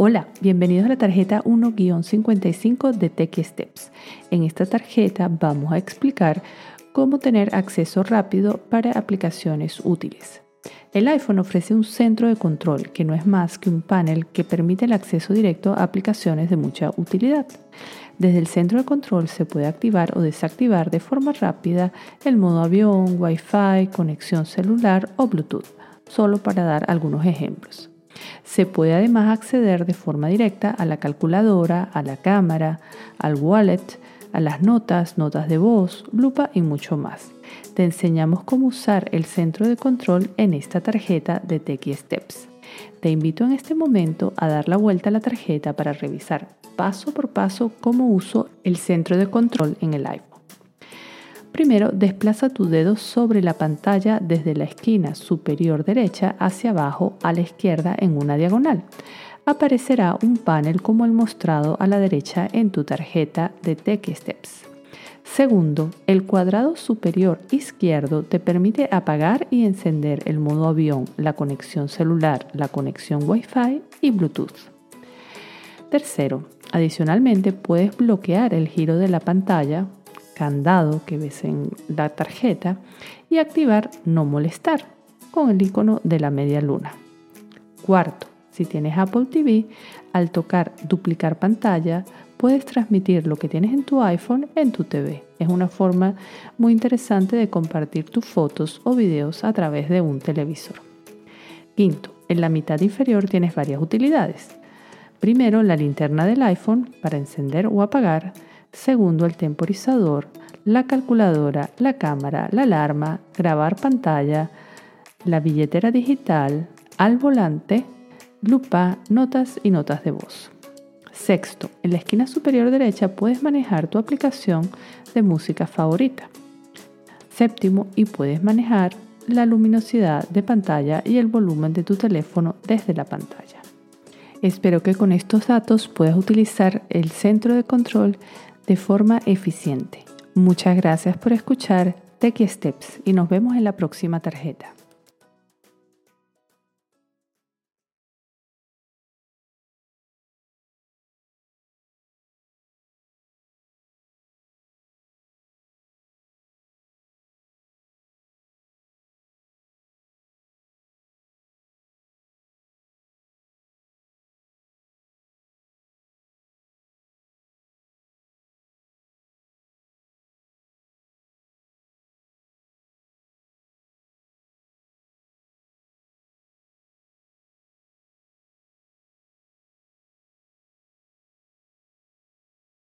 Hola, bienvenidos a la tarjeta 1-55 de Techie Steps. En esta tarjeta vamos a explicar cómo tener acceso rápido para aplicaciones útiles. El iPhone ofrece un centro de control que no es más que un panel que permite el acceso directo a aplicaciones de mucha utilidad. Desde el centro de control se puede activar o desactivar de forma rápida el modo avión, Wi-Fi, conexión celular o Bluetooth, solo para dar algunos ejemplos. Se puede además acceder de forma directa a la calculadora, a la cámara, al wallet, a las notas, notas de voz, lupa y mucho más. Te enseñamos cómo usar el centro de control en esta tarjeta de Techie Steps. Te invito en este momento a dar la vuelta a la tarjeta para revisar paso por paso cómo uso el centro de control en el iPhone. Primero, desplaza tu dedo sobre la pantalla desde la esquina superior derecha hacia abajo a la izquierda en una diagonal. Aparecerá un panel como el mostrado a la derecha en tu tarjeta de Tech Steps. Segundo, el cuadrado superior izquierdo te permite apagar y encender el modo avión, la conexión celular, la conexión Wi-Fi y Bluetooth. Tercero, adicionalmente puedes bloquear el giro de la pantalla candado que ves en la tarjeta y activar no molestar con el icono de la media luna. Cuarto, si tienes Apple TV, al tocar duplicar pantalla, puedes transmitir lo que tienes en tu iPhone en tu TV. Es una forma muy interesante de compartir tus fotos o videos a través de un televisor. Quinto, en la mitad inferior tienes varias utilidades. Primero, la linterna del iPhone para encender o apagar segundo el temporizador, la calculadora, la cámara, la alarma, grabar pantalla, la billetera digital, al volante, lupa, notas y notas de voz. Sexto, en la esquina superior derecha puedes manejar tu aplicación de música favorita. Séptimo, y puedes manejar la luminosidad de pantalla y el volumen de tu teléfono desde la pantalla. Espero que con estos datos puedas utilizar el centro de control de forma eficiente. Muchas gracias por escuchar Techie Steps y nos vemos en la próxima tarjeta.